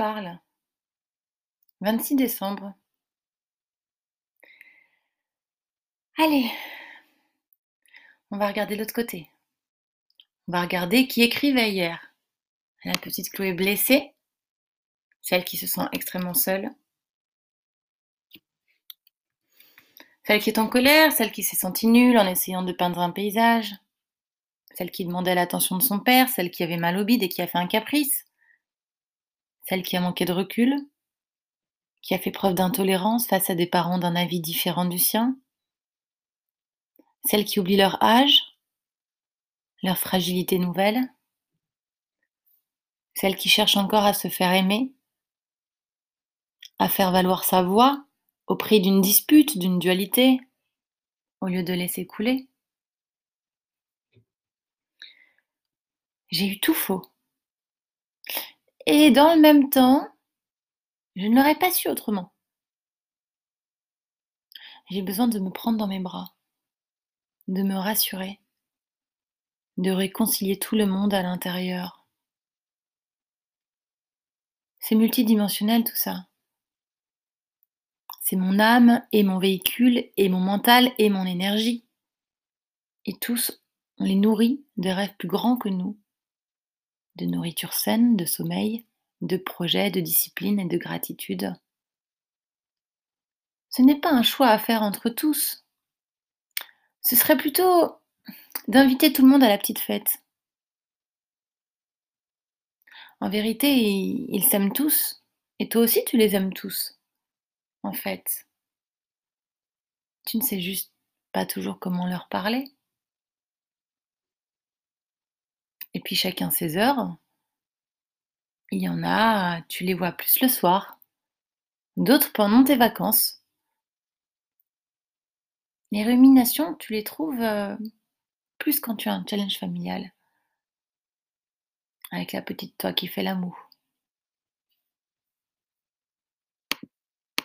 parle. 26 décembre. Allez, on va regarder l'autre côté. On va regarder qui écrivait hier. La petite Chloé blessée, celle qui se sent extrêmement seule, celle qui est en colère, celle qui s'est sentie nulle en essayant de peindre un paysage, celle qui demandait l'attention de son père, celle qui avait mal au bide et qui a fait un caprice, celle qui a manqué de recul, qui a fait preuve d'intolérance face à des parents d'un avis différent du sien, celle qui oublie leur âge, leur fragilité nouvelle, celle qui cherche encore à se faire aimer, à faire valoir sa voix au prix d'une dispute, d'une dualité, au lieu de laisser couler. J'ai eu tout faux. Et dans le même temps, je ne l'aurais pas su autrement. J'ai besoin de me prendre dans mes bras, de me rassurer, de réconcilier tout le monde à l'intérieur. C'est multidimensionnel tout ça. C'est mon âme et mon véhicule et mon mental et mon énergie. Et tous, on les nourrit de rêves plus grands que nous, de nourriture saine, de sommeil, de projets, de discipline et de gratitude. Ce n'est pas un choix à faire entre tous. Ce serait plutôt d'inviter tout le monde à la petite fête. En vérité, ils s'aiment tous, et toi aussi tu les aimes tous, en fait. Tu ne sais juste pas toujours comment leur parler. Et puis chacun ses heures. Il y en a, tu les vois plus le soir, d'autres pendant tes vacances. Les ruminations, tu les trouves euh, plus quand tu as un challenge familial avec la petite toi qui fait l'amour.